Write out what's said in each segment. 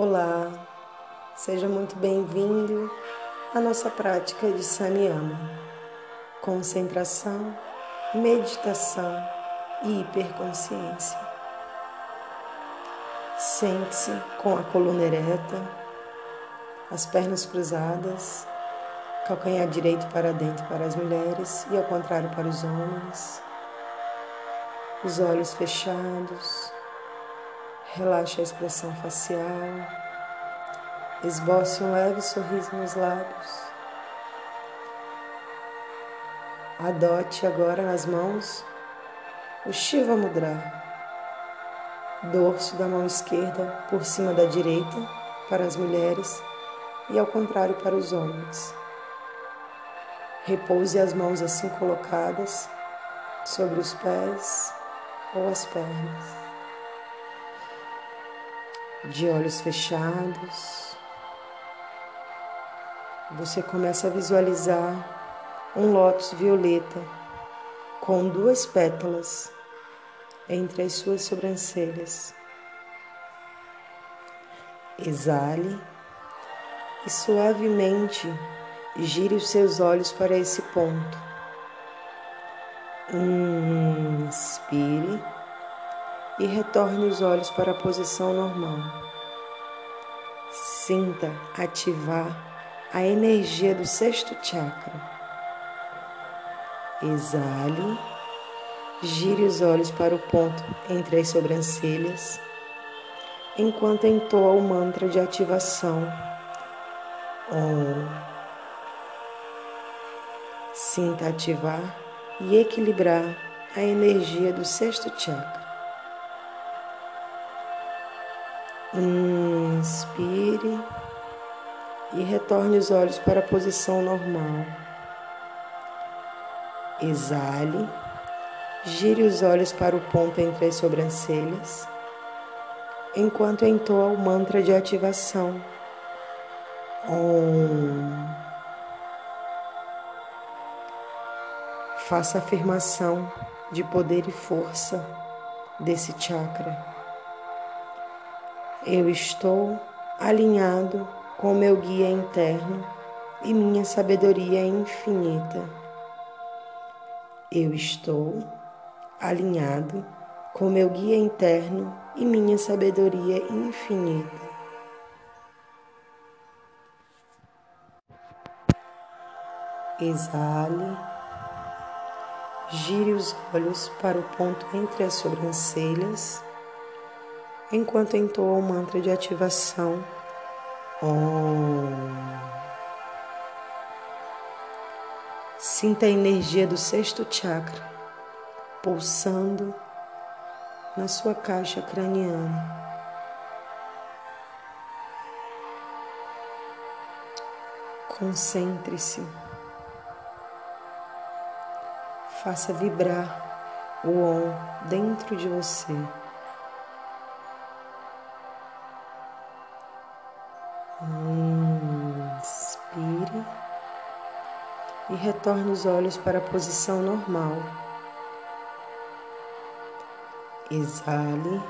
Olá, seja muito bem-vindo à nossa prática de Saniyama. Concentração, meditação e hiperconsciência. Sente-se com a coluna ereta, as pernas cruzadas, calcanhar direito para dentro para as mulheres e ao contrário para os homens. Os olhos fechados Relaxe a expressão facial. Esboce um leve sorriso nos lábios. Adote agora nas mãos o Shiva Mudra. Dorso da mão esquerda por cima da direita para as mulheres e ao contrário para os homens. Repouse as mãos assim colocadas sobre os pés ou as pernas de olhos fechados, você começa a visualizar um lótus violeta com duas pétalas entre as suas sobrancelhas. Exale e suavemente gire os seus olhos para esse ponto. Inspire e retorne os olhos para a posição normal. Sinta ativar a energia do sexto chakra. Exale, gire os olhos para o ponto entre as sobrancelhas, enquanto entoa o mantra de ativação. Om. Sinta ativar e equilibrar a energia do sexto chakra. Inspire e retorne os olhos para a posição normal. Exale, gire os olhos para o ponto entre as sobrancelhas, enquanto entoa o mantra de ativação. Om. Faça a afirmação de poder e força desse chakra. Eu estou alinhado com meu guia interno e minha sabedoria infinita. Eu estou alinhado com meu guia interno e minha sabedoria infinita. Exale, gire os olhos para o ponto entre as sobrancelhas enquanto entoa o mantra de ativação. Om. Sinta a energia do sexto chakra pulsando na sua caixa craniana. Concentre-se. Faça vibrar o Om dentro de você. Retorne os olhos para a posição normal. Exale,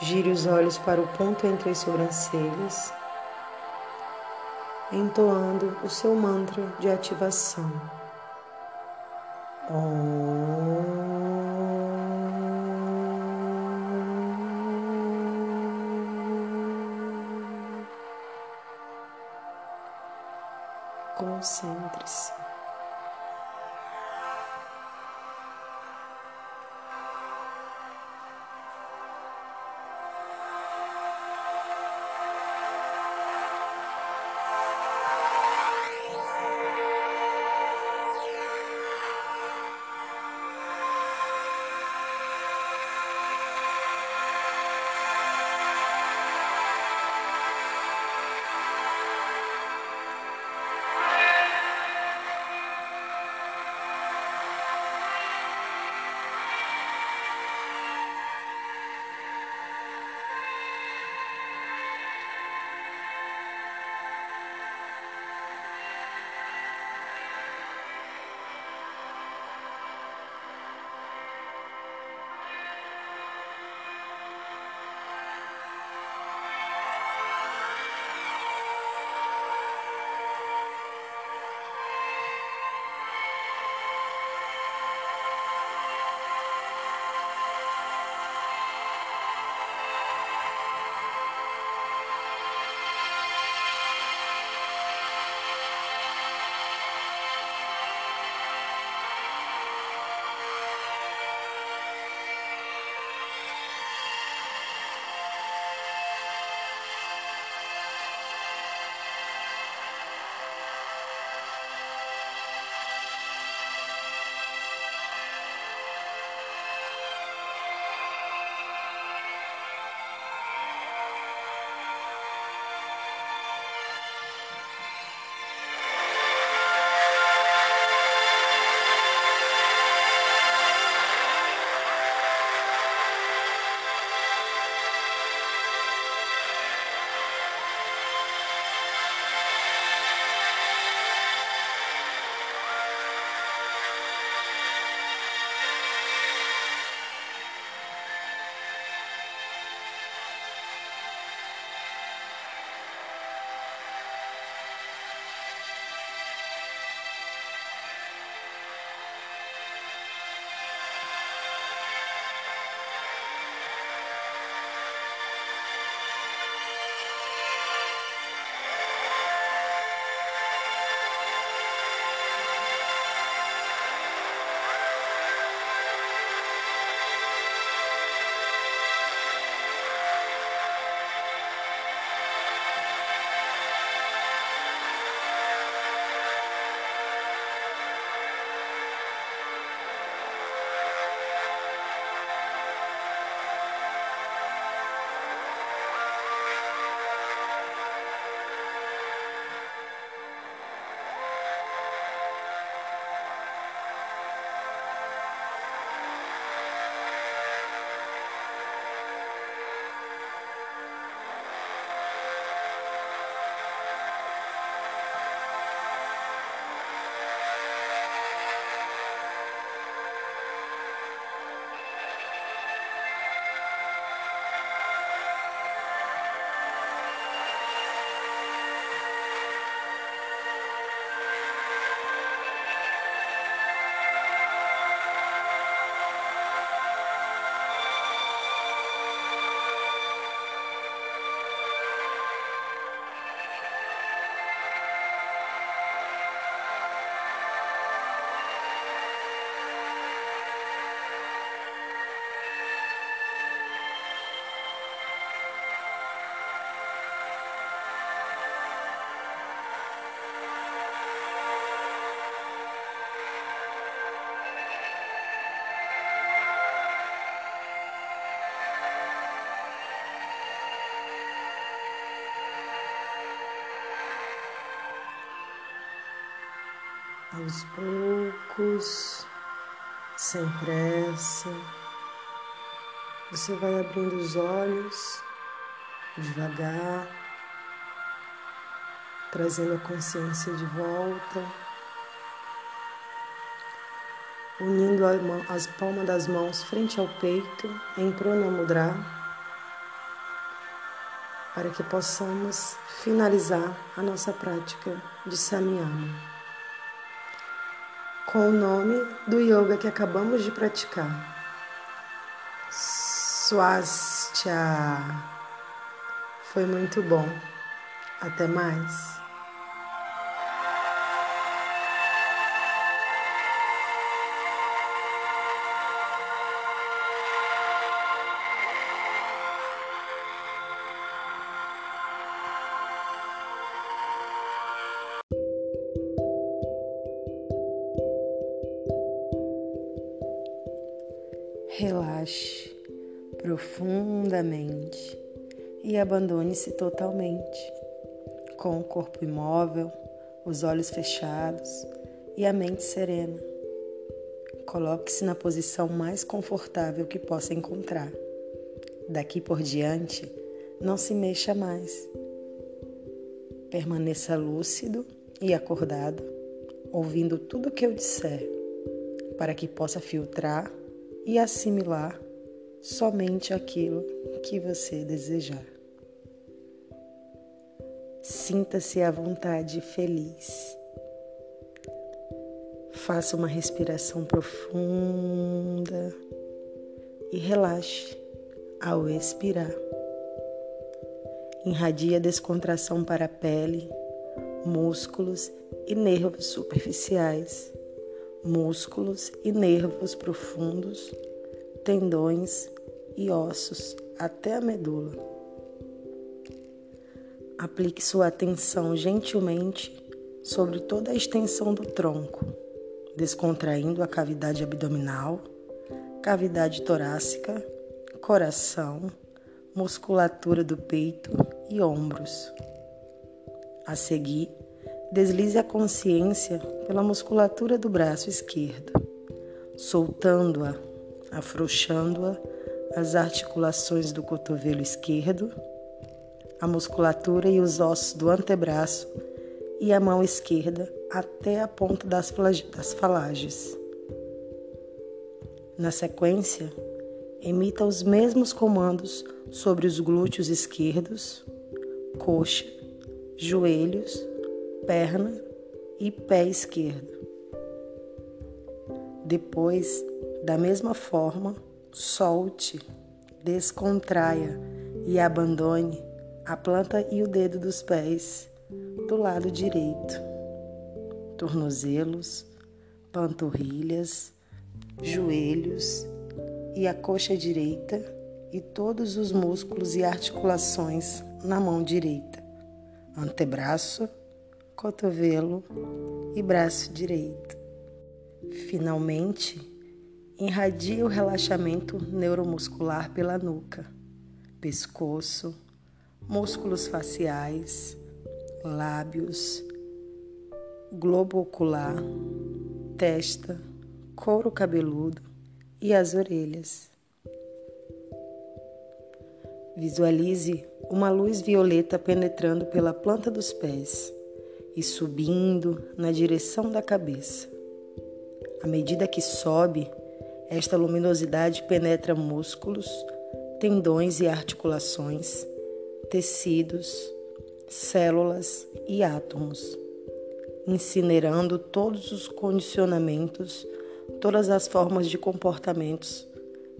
gire os olhos para o ponto entre as sobrancelhas, entoando o seu mantra de ativação. Om. Concentre-se. Aos poucos, sem pressa, você vai abrindo os olhos devagar, trazendo a consciência de volta, unindo as palmas das mãos frente ao peito em Pranamudra, para que possamos finalizar a nossa prática de Samyama com o nome do yoga que acabamos de praticar. Swastia. Foi muito bom. Até mais. Relaxe profundamente e abandone-se totalmente, com o corpo imóvel, os olhos fechados e a mente serena. Coloque-se na posição mais confortável que possa encontrar. Daqui por diante, não se mexa mais. Permaneça lúcido e acordado, ouvindo tudo o que eu disser, para que possa filtrar e assimilar somente aquilo que você desejar. Sinta-se à vontade feliz. Faça uma respiração profunda e relaxe ao expirar. Irradia descontração para a pele, músculos e nervos superficiais, músculos e nervos profundos, tendões e ossos até a medula. Aplique sua atenção gentilmente sobre toda a extensão do tronco, descontraindo a cavidade abdominal, cavidade torácica, coração, musculatura do peito e ombros. A seguir, deslize a consciência pela musculatura do braço esquerdo, soltando-a, afrouxando-a as articulações do cotovelo esquerdo a musculatura e os ossos do antebraço e a mão esquerda até a ponta das, das falanges. Na sequência, emita os mesmos comandos sobre os glúteos esquerdos, coxa, joelhos, perna e pé esquerdo. Depois, da mesma forma, solte, descontraia e abandone a planta e o dedo dos pés do lado direito, tornozelos, panturrilhas, joelhos e a coxa direita e todos os músculos e articulações na mão direita, antebraço, cotovelo e braço direito. Finalmente, irradia o relaxamento neuromuscular pela nuca, pescoço, músculos faciais, lábios, globo ocular, testa, couro cabeludo e as orelhas. Visualize uma luz violeta penetrando pela planta dos pés e subindo na direção da cabeça. À medida que sobe, esta luminosidade penetra músculos, tendões e articulações tecidos, células e átomos, incinerando todos os condicionamentos, todas as formas de comportamentos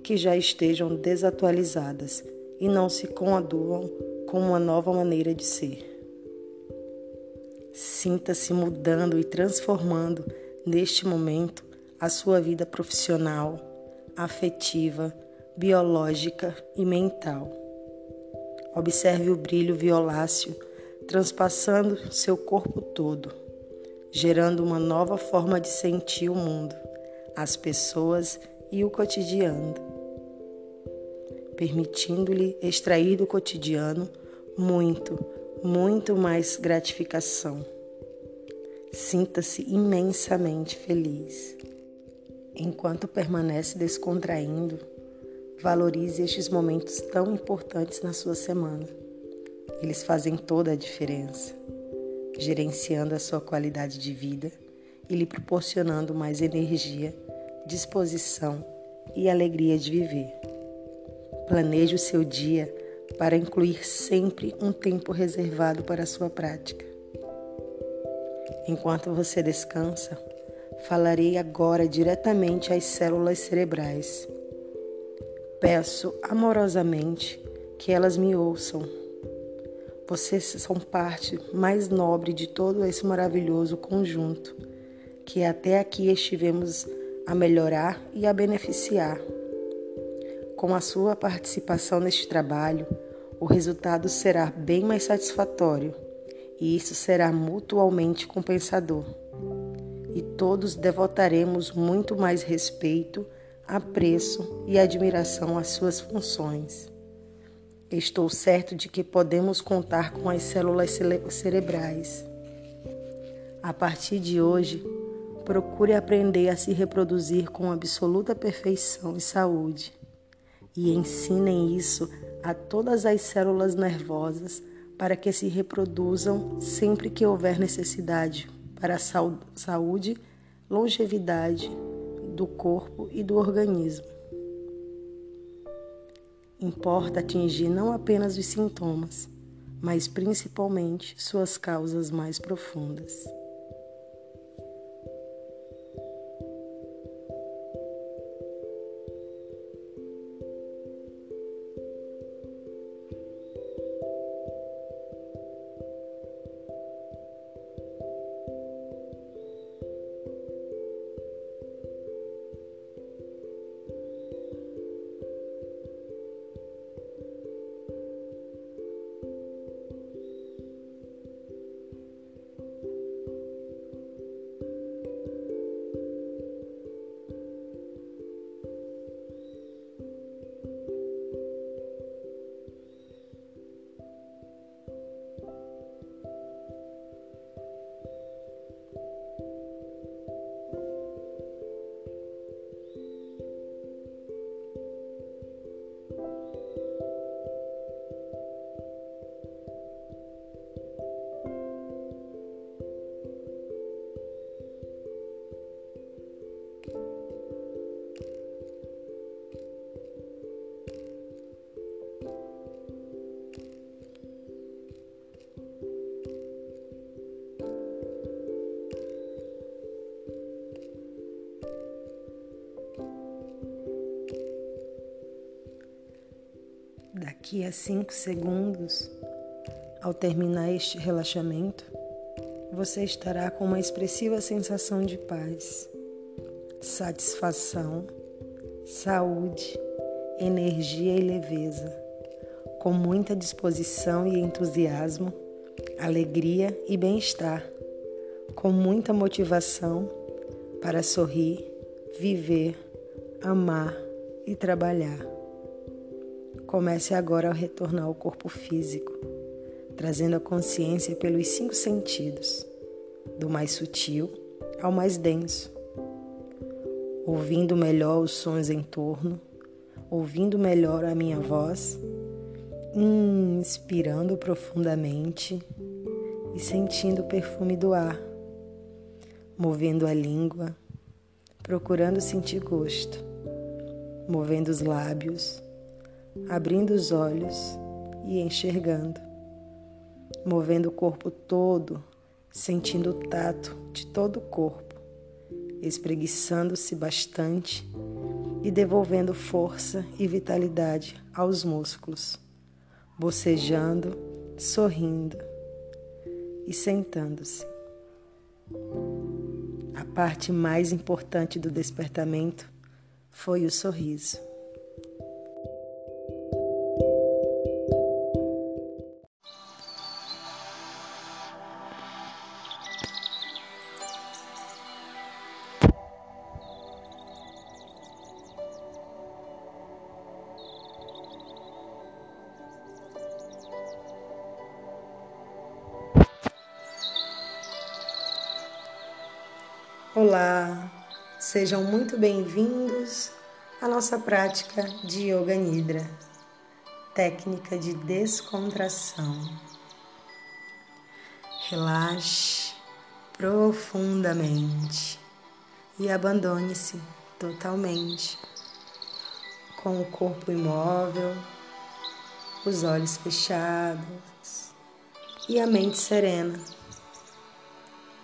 que já estejam desatualizadas e não se coaduam com uma nova maneira de ser. Sinta-se mudando e transformando neste momento a sua vida profissional, afetiva, biológica e mental. Observe o brilho violáceo transpassando seu corpo todo, gerando uma nova forma de sentir o mundo, as pessoas e o cotidiano, permitindo-lhe extrair do cotidiano muito, muito mais gratificação. Sinta-se imensamente feliz. Enquanto permanece descontraindo, valorize estes momentos tão importantes na sua semana. Eles fazem toda a diferença, gerenciando a sua qualidade de vida e lhe proporcionando mais energia, disposição e alegria de viver. Planeje o seu dia para incluir sempre um tempo reservado para a sua prática. Enquanto você descansa, falarei agora diretamente às células cerebrais. Peço amorosamente que elas me ouçam. Vocês são parte mais nobre de todo esse maravilhoso conjunto que até aqui estivemos a melhorar e a beneficiar. Com a sua participação neste trabalho, o resultado será bem mais satisfatório e isso será mutualmente compensador. E todos devotaremos muito mais respeito, apreço e admiração às suas funções. Estou certo de que podemos contar com as células cerebrais. A partir de hoje, procure aprender a se reproduzir com absoluta perfeição e saúde. E ensinem isso a todas as células nervosas para que se reproduzam sempre que houver necessidade para a saúde, longevidade do corpo e do organismo. Importa atingir não apenas os sintomas, mas principalmente suas causas mais profundas. Daqui a cinco segundos, ao terminar este relaxamento, você estará com uma expressiva sensação de paz, satisfação, saúde, energia e leveza, com muita disposição e entusiasmo, alegria e bem-estar, com muita motivação para sorrir, viver, amar e trabalhar. Comece agora a retornar ao corpo físico, trazendo a consciência pelos cinco sentidos, do mais sutil ao mais denso, ouvindo melhor os sons em torno, ouvindo melhor a minha voz, inspirando profundamente e sentindo o perfume do ar, movendo a língua, procurando sentir gosto, movendo os lábios abrindo os olhos e enxergando, movendo o corpo todo, sentindo o tato de todo o corpo, espreguiçando-se bastante e devolvendo força e vitalidade aos músculos, bocejando, sorrindo e sentando-se. A parte mais importante do despertamento foi o sorriso. Sejam muito bem-vindos à nossa prática de Yoga Nidra, técnica de descontração. Relaxe profundamente e abandone-se totalmente, com o corpo imóvel, os olhos fechados e a mente serena.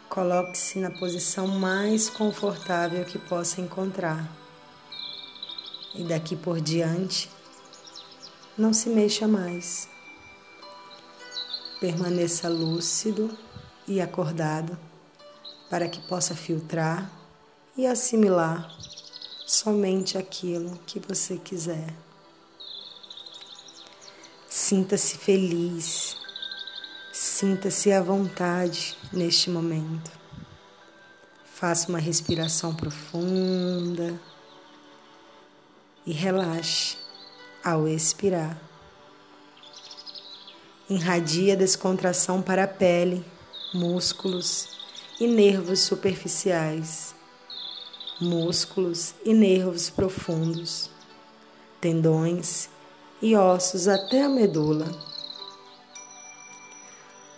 Coloque-se na posição mais confortável que possa encontrar. E daqui por diante, não se mexa mais. Permaneça lúcido e acordado para que possa filtrar e assimilar somente aquilo que você quiser. Sinta-se feliz Sinta-se à vontade neste momento. Faça uma respiração profunda e relaxe ao expirar. Irradia descontração para a pele, músculos e nervos superficiais, músculos e nervos profundos, tendões e ossos até a medula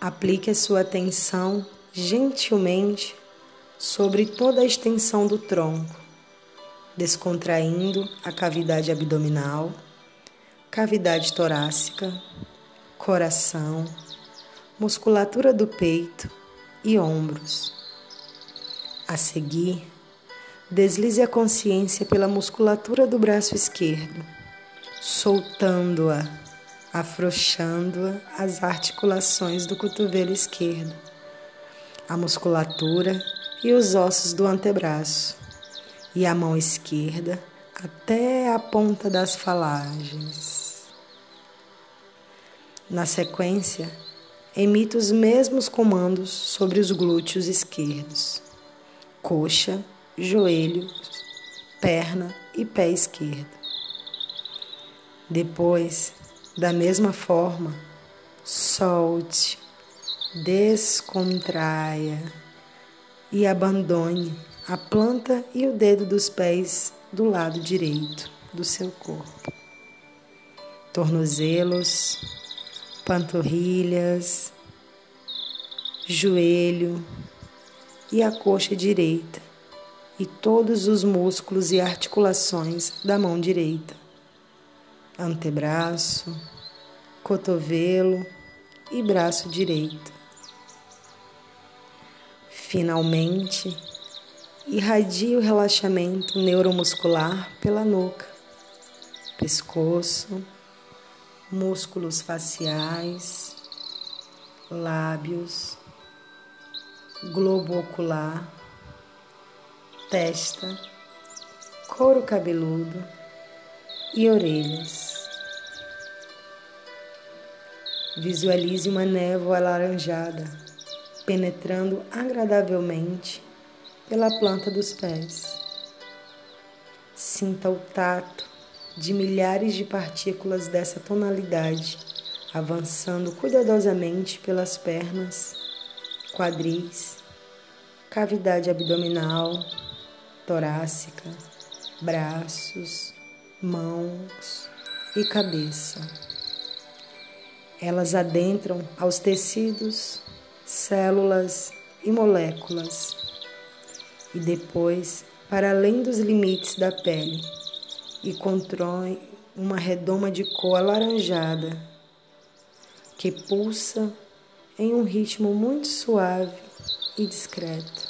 Aplique a sua atenção gentilmente sobre toda a extensão do tronco, descontraindo a cavidade abdominal, cavidade torácica, coração, musculatura do peito e ombros. A seguir, deslize a consciência pela musculatura do braço esquerdo, soltando-a afrouxando as articulações do cotovelo esquerdo, a musculatura e os ossos do antebraço, e a mão esquerda até a ponta das falanges. Na sequência, emita os mesmos comandos sobre os glúteos esquerdos, coxa, joelho, perna e pé esquerdo. Depois, da mesma forma, solte, descontraia e abandone a planta e o dedo dos pés do lado direito do seu corpo. Tornozelos, panturrilhas, joelho e a coxa direita e todos os músculos e articulações da mão direita antebraço, cotovelo e braço direito. Finalmente, irradie o relaxamento neuromuscular pela nuca, pescoço, músculos faciais, lábios, globo ocular, testa, couro cabeludo e orelhas. Visualize uma névoa alaranjada penetrando agradavelmente pela planta dos pés. Sinta o tato de milhares de partículas dessa tonalidade avançando cuidadosamente pelas pernas, quadris, cavidade abdominal, torácica, braços, mãos e cabeça. Elas adentram aos tecidos, células e moléculas, e depois para além dos limites da pele, e constroem uma redoma de cor alaranjada que pulsa em um ritmo muito suave e discreto.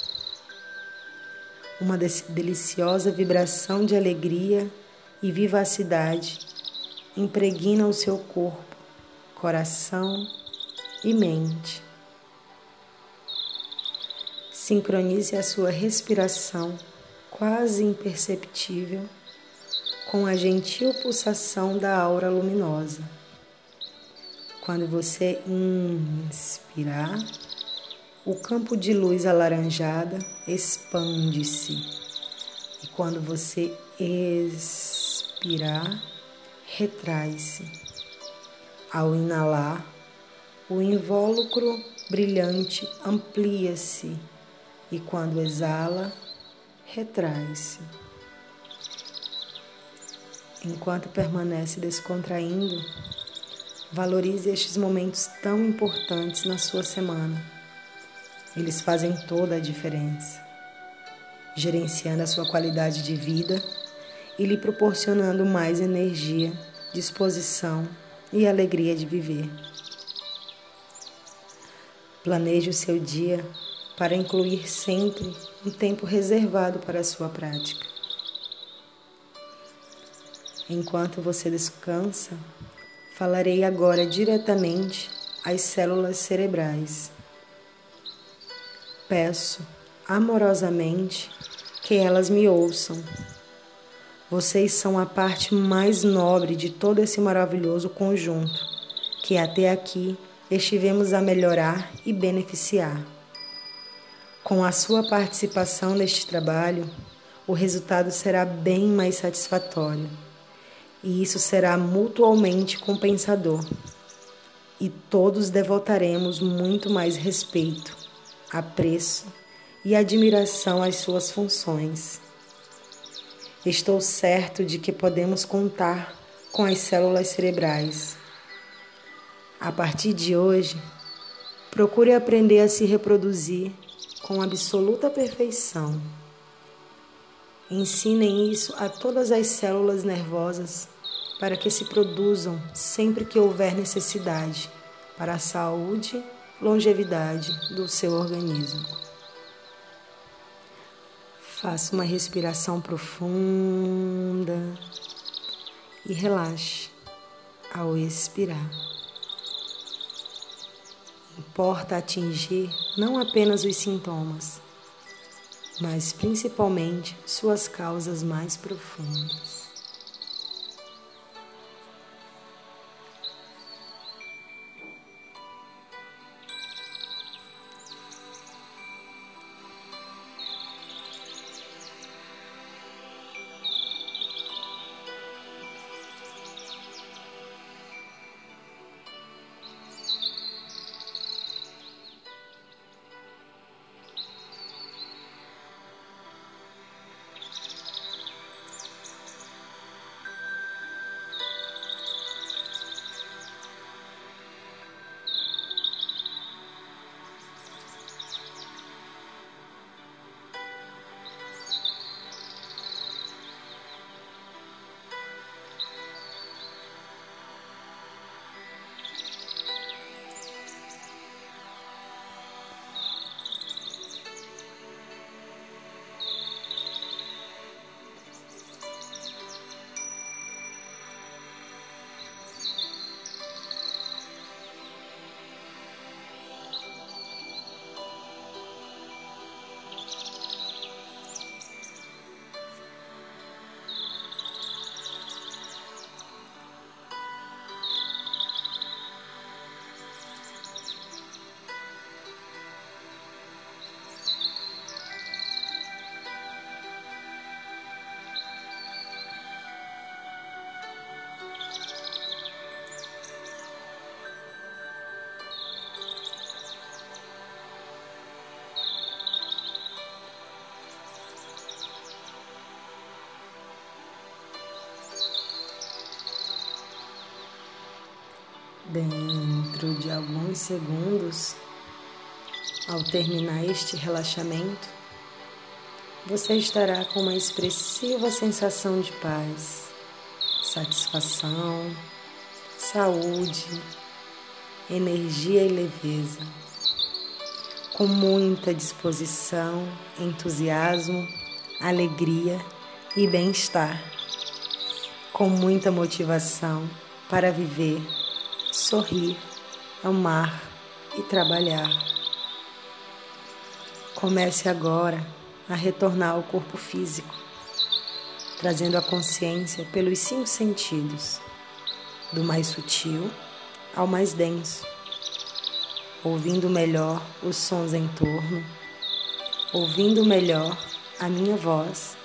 Uma deliciosa vibração de alegria e vivacidade impregna o seu corpo coração e mente. Sincronize a sua respiração, quase imperceptível, com a gentil pulsação da aura luminosa. Quando você inspirar, o campo de luz alaranjada expande-se. E quando você expirar, retrai-se. Ao inalar, o invólucro brilhante amplia-se e quando exala, retrai-se. Enquanto permanece descontraindo, valorize estes momentos tão importantes na sua semana. Eles fazem toda a diferença, gerenciando a sua qualidade de vida e lhe proporcionando mais energia, disposição e alegria de viver. Planeje o seu dia para incluir sempre um tempo reservado para a sua prática. Enquanto você descansa, falarei agora diretamente às células cerebrais. Peço amorosamente que elas me ouçam. Vocês são a parte mais nobre de todo esse maravilhoso conjunto que até aqui estivemos a melhorar e beneficiar. Com a sua participação neste trabalho, o resultado será bem mais satisfatório e isso será mutualmente compensador. E todos devotaremos muito mais respeito, apreço e admiração às suas funções. Estou certo de que podemos contar com as células cerebrais. A partir de hoje, procure aprender a se reproduzir com absoluta perfeição. Ensinem isso a todas as células nervosas para que se produzam sempre que houver necessidade para a saúde longevidade do seu organismo. Faça uma respiração profunda e relaxe ao expirar importa atingir não apenas os sintomas, mas principalmente suas causas mais profundas. Dentro de alguns segundos, ao terminar este relaxamento, você estará com uma expressiva sensação de paz, satisfação, saúde, energia e leveza, com muita disposição, entusiasmo, alegria e bem-estar, com muita motivação para viver sorrir, amar e trabalhar. Comece agora a retornar ao corpo físico, trazendo a consciência pelos cinco sentidos, do mais sutil ao mais denso, ouvindo melhor os sons em torno, ouvindo melhor a minha voz,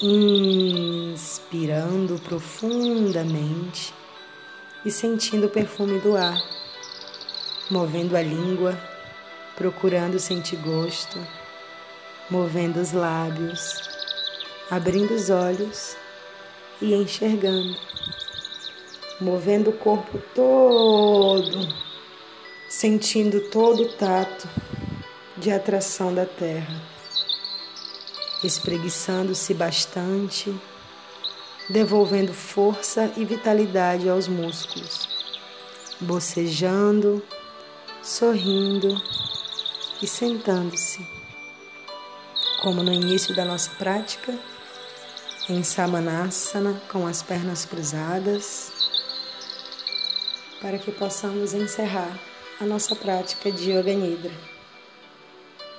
inspirando profundamente e sentindo o perfume do ar, movendo a língua, procurando sentir gosto, movendo os lábios, abrindo os olhos e enxergando, movendo o corpo todo, sentindo todo o tato de atração da terra, espreguiçando-se bastante, devolvendo força e vitalidade aos músculos, bocejando, sorrindo e sentando-se. Como no início da nossa prática, em Samanasana, com as pernas cruzadas, para que possamos encerrar a nossa prática de Yoga Nidra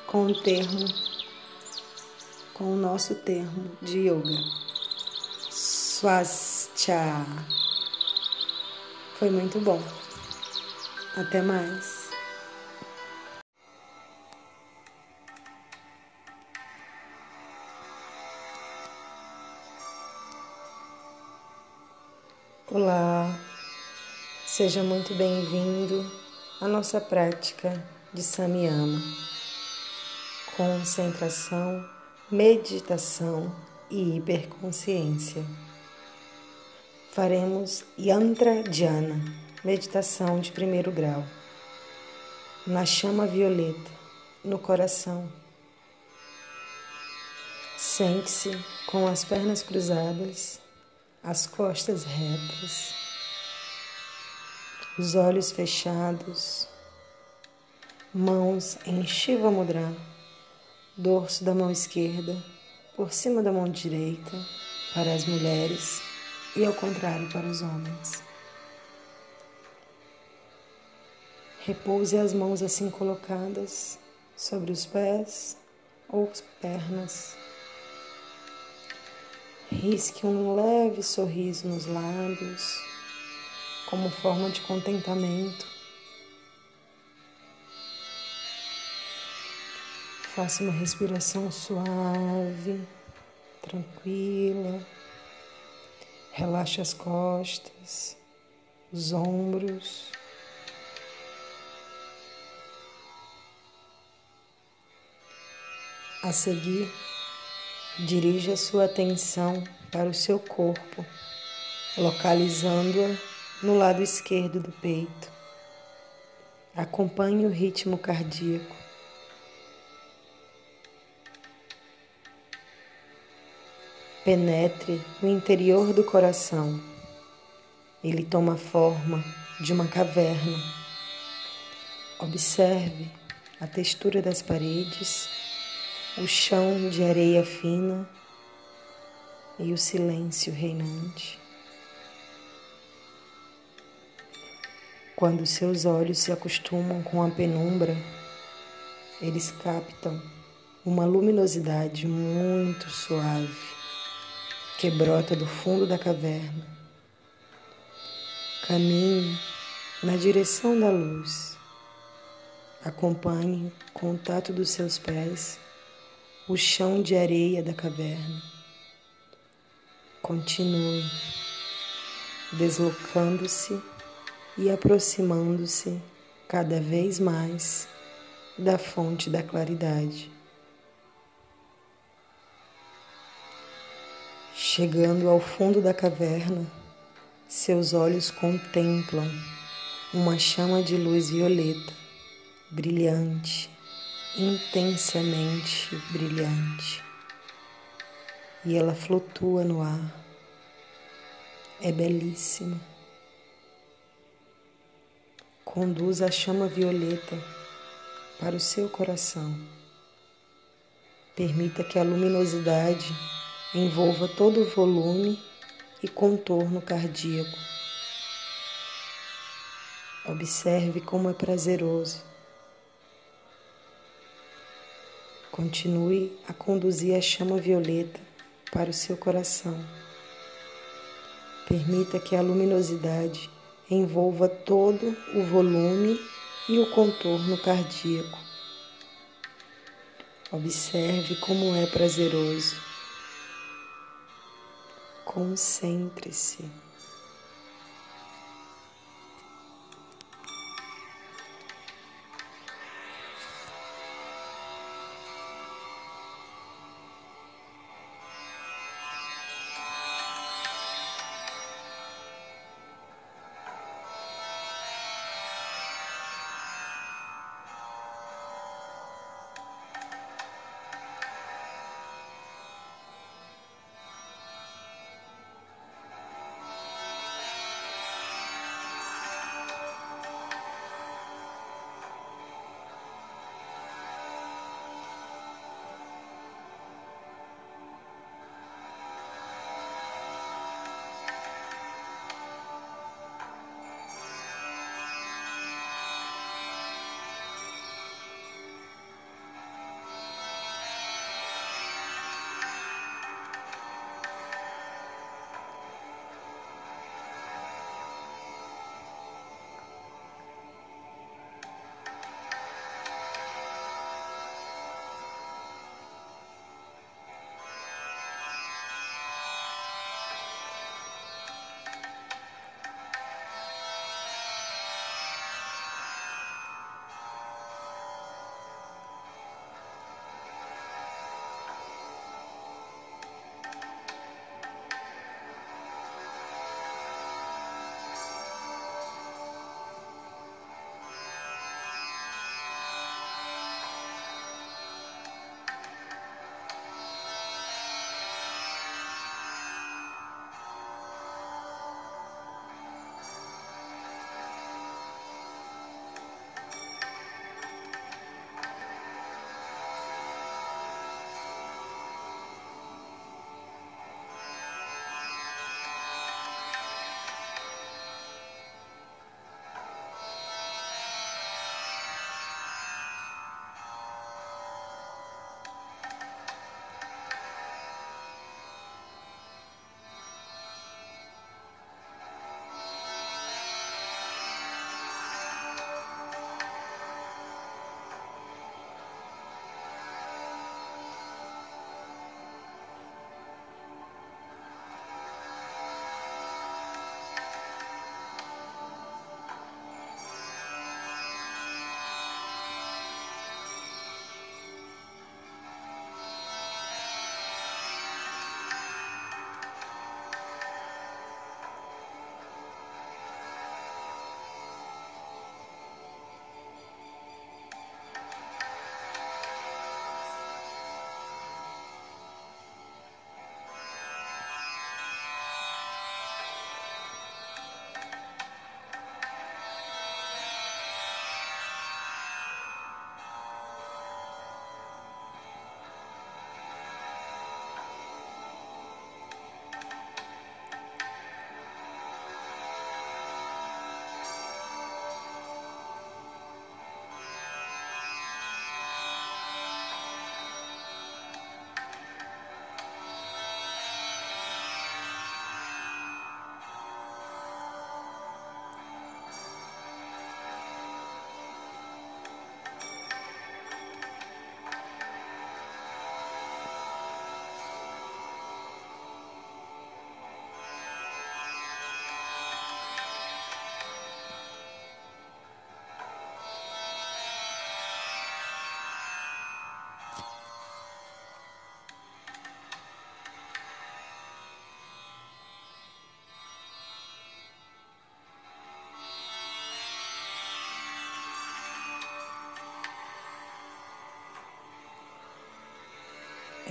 com o termo, com o nosso termo de Yoga. Swastika. Foi muito bom. Até mais. Olá, seja muito bem-vindo à nossa prática de Samyama. Concentração, meditação e hiperconsciência. Faremos Yantra Dhyana, meditação de primeiro grau, na chama violeta, no coração. Sente-se com as pernas cruzadas as costas retas, os olhos fechados, mãos em Shiva Mudra, dorso da mão esquerda por cima da mão direita para as mulheres e ao contrário para os homens. Repouse as mãos assim colocadas sobre os pés ou pernas Risque um leve sorriso nos lábios, como forma de contentamento. Faça uma respiração suave, tranquila. Relaxe as costas, os ombros. A seguir, Dirija sua atenção para o seu corpo, localizando-a no lado esquerdo do peito. Acompanhe o ritmo cardíaco. Penetre no interior do coração. Ele toma forma de uma caverna. Observe a textura das paredes o chão de areia fina e o silêncio reinante. Quando seus olhos se acostumam com a penumbra, eles captam uma luminosidade muito suave que brota do fundo da caverna. Caminhe na direção da luz. Acompanhe o contato dos seus pés o chão de areia da caverna. Continue deslocando-se e aproximando-se cada vez mais da fonte da claridade. Chegando ao fundo da caverna, seus olhos contemplam uma chama de luz violeta, brilhante, intensamente brilhante e ela flutua no ar. É belíssima. Conduz a chama violeta para o seu coração. Permita que a luminosidade envolva todo o volume e contorno cardíaco. Observe como é prazeroso Continue a conduzir a chama violeta para o seu coração. Permita que a luminosidade envolva todo o volume e o contorno cardíaco. Observe como é prazeroso. Concentre-se.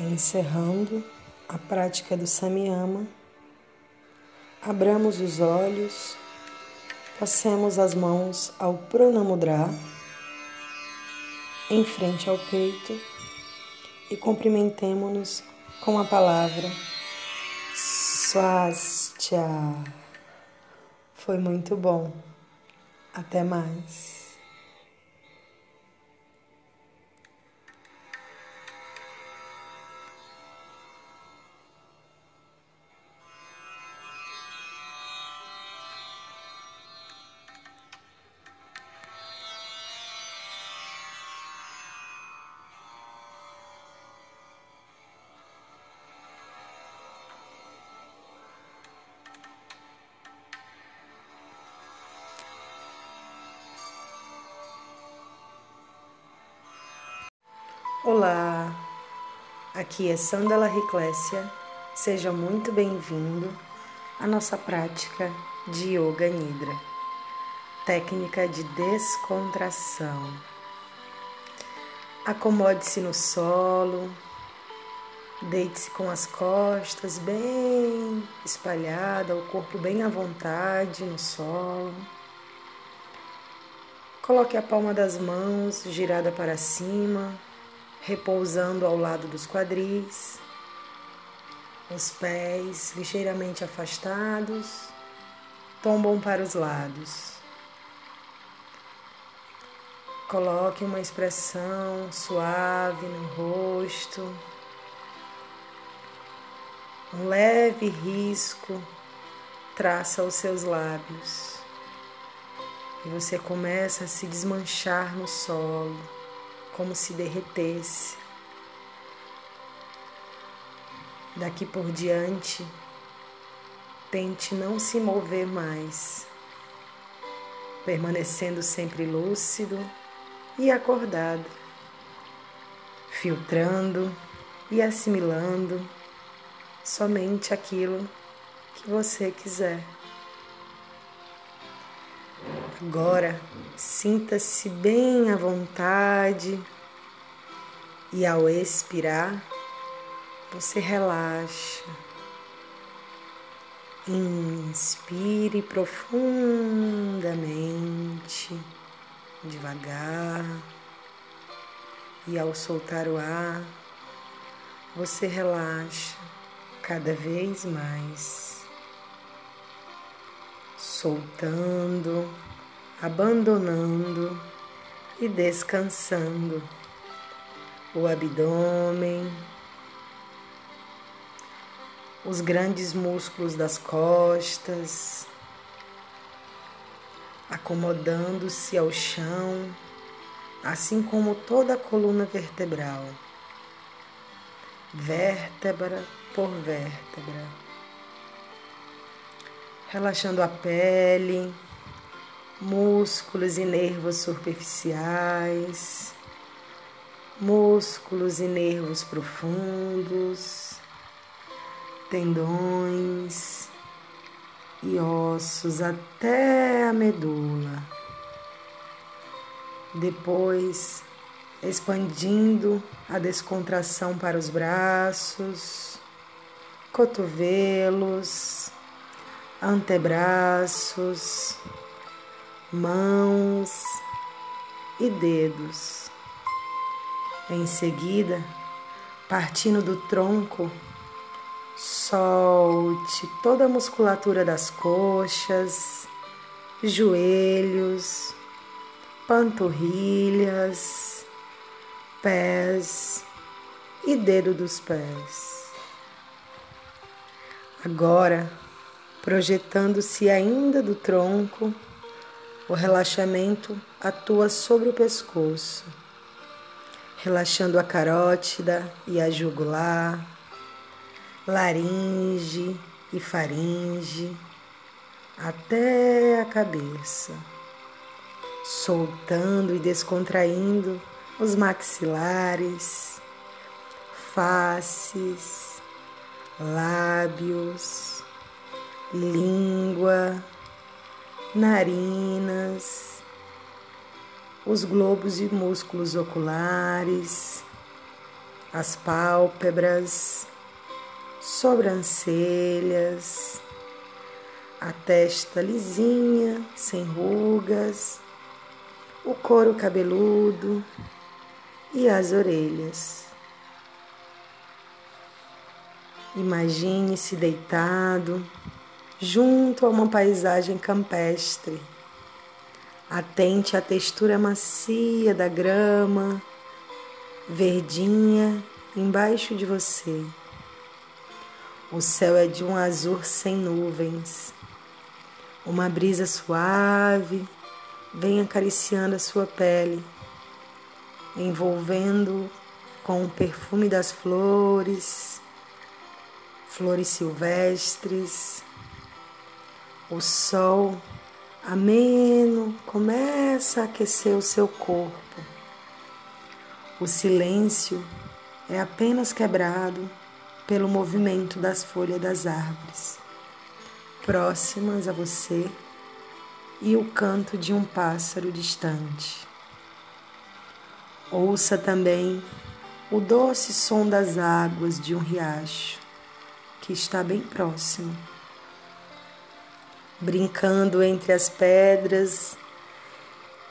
Encerrando a prática do Samyama, abramos os olhos, passemos as mãos ao Pranamudra em frente ao peito e cumprimentemo-nos com a palavra Swastia. Foi muito bom. Até mais. Aqui é Sandala Riclésia. Seja muito bem-vindo à nossa prática de Yoga Nidra, técnica de descontração. Acomode-se no solo, deite-se com as costas bem espalhadas, o corpo bem à vontade no solo. Coloque a palma das mãos girada para cima, repousando ao lado dos quadris, os pés ligeiramente afastados, tombam para os lados. Coloque uma expressão suave no rosto, um leve risco traça os seus lábios e você começa a se desmanchar no solo como se derretesse. Daqui por diante, tente não se mover mais, permanecendo sempre lúcido e acordado, filtrando e assimilando somente aquilo que você quiser. Agora, sinta-se bem à vontade e ao expirar, você relaxa. Inspire profundamente, devagar, e ao soltar o ar, você relaxa cada vez mais, soltando abandonando e descansando o abdômen, os grandes músculos das costas, acomodando-se ao chão, assim como toda a coluna vertebral, vértebra por vértebra, relaxando a pele músculos e nervos superficiais, músculos e nervos profundos, tendões e ossos até a medula. Depois, expandindo a descontração para os braços, cotovelos, antebraços, mãos e dedos. Em seguida, partindo do tronco, solte toda a musculatura das coxas, joelhos, panturrilhas, pés e dedo dos pés. Agora, projetando-se ainda do tronco, o relaxamento atua sobre o pescoço, relaxando a carótida e a jugular, laringe e faringe, até a cabeça, soltando e descontraindo os maxilares, faces, lábios, língua narinas, os globos e músculos oculares, as pálpebras, sobrancelhas, a testa lisinha, sem rugas, o couro cabeludo e as orelhas. Imagine-se deitado junto a uma paisagem campestre. Atente à textura macia da grama, verdinha embaixo de você. O céu é de um azul sem nuvens. Uma brisa suave vem acariciando a sua pele, envolvendo com o perfume das flores, flores silvestres. O sol ameno começa a aquecer o seu corpo. O silêncio é apenas quebrado pelo movimento das folhas das árvores, próximas a você, e o canto de um pássaro distante. Ouça também o doce som das águas de um riacho que está bem próximo brincando entre as pedras.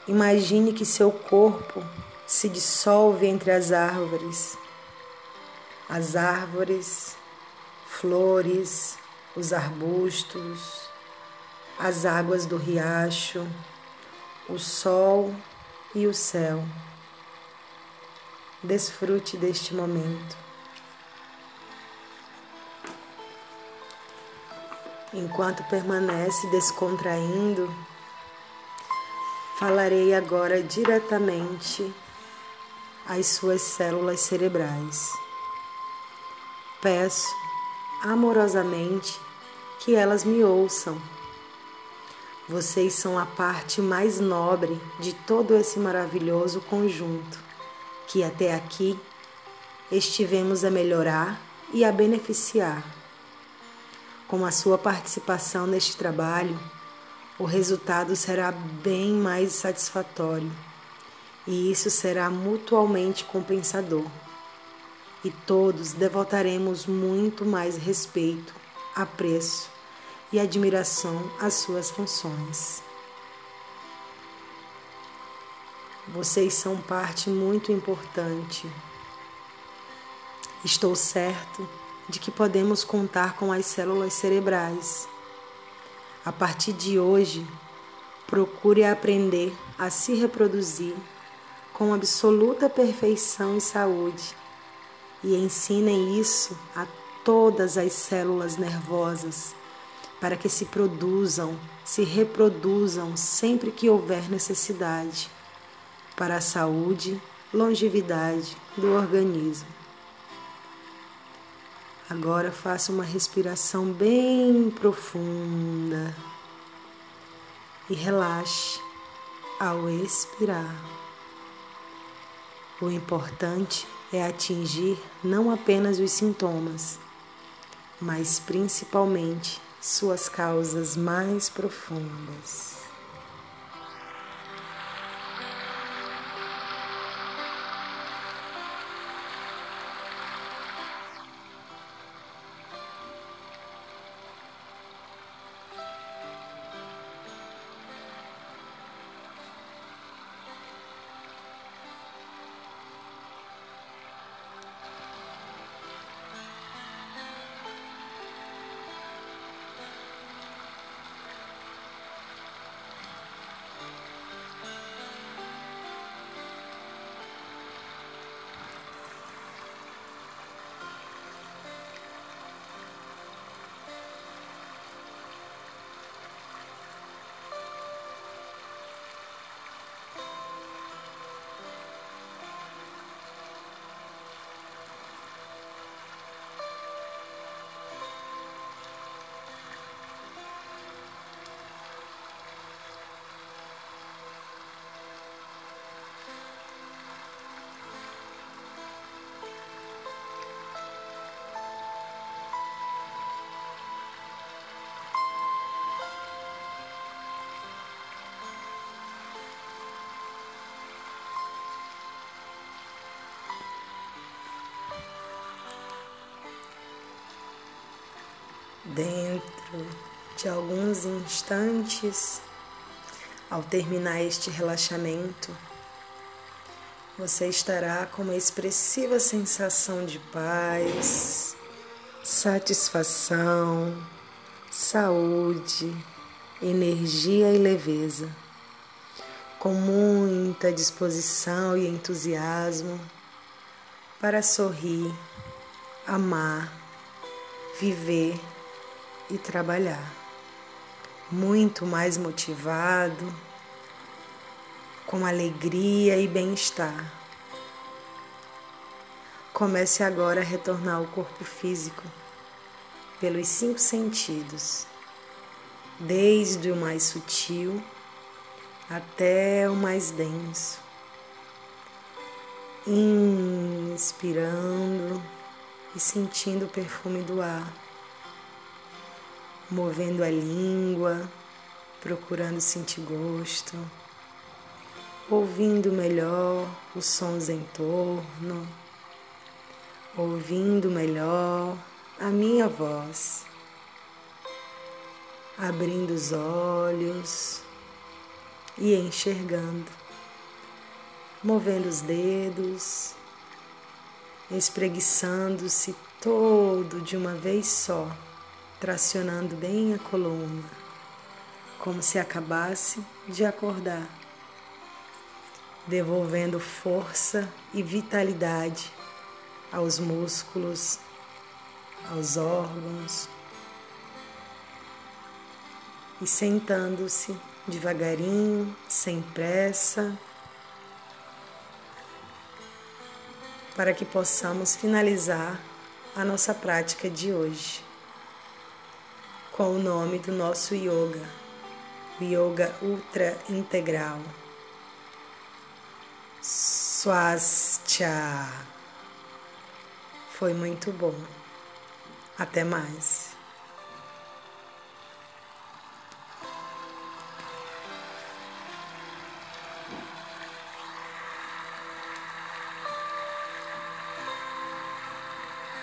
Imagine que seu corpo se dissolve entre as árvores. As árvores, flores, os arbustos, as águas do riacho, o sol e o céu. Desfrute deste momento. Enquanto permanece descontraindo, falarei agora diretamente às suas células cerebrais. Peço amorosamente que elas me ouçam. Vocês são a parte mais nobre de todo esse maravilhoso conjunto que até aqui estivemos a melhorar e a beneficiar com a sua participação neste trabalho, o resultado será bem mais satisfatório e isso será mutualmente compensador. E todos devotaremos muito mais respeito, apreço e admiração às suas funções. Vocês são parte muito importante. Estou certo de que podemos contar com as células cerebrais. A partir de hoje, procure aprender a se reproduzir com absoluta perfeição e saúde e ensinem isso a todas as células nervosas para que se produzam, se reproduzam sempre que houver necessidade para a saúde, longevidade do organismo. Agora faça uma respiração bem profunda e relaxe ao expirar. O importante é atingir não apenas os sintomas, mas principalmente suas causas mais profundas. Dentro de alguns instantes, ao terminar este relaxamento, você estará com uma expressiva sensação de paz, satisfação, saúde, energia e leveza, com muita disposição e entusiasmo para sorrir, amar, viver e trabalhar. Muito mais motivado, com alegria e bem-estar. Comece agora a retornar ao corpo físico pelos cinco sentidos, desde o mais sutil até o mais denso. Inspirando e sentindo o perfume do ar, movendo a língua, procurando sentir gosto, ouvindo melhor os sons em torno, ouvindo melhor a minha voz, abrindo os olhos e enxergando, movendo os dedos, espreguiçando-se todo de uma vez só, tracionando bem a coluna, como se acabasse de acordar, devolvendo força e vitalidade aos músculos, aos órgãos e sentando-se devagarinho, sem pressa, para que possamos finalizar a nossa prática de hoje com o nome do nosso yoga, o Yoga Ultra Integral. Swastia. Foi muito bom. Até mais.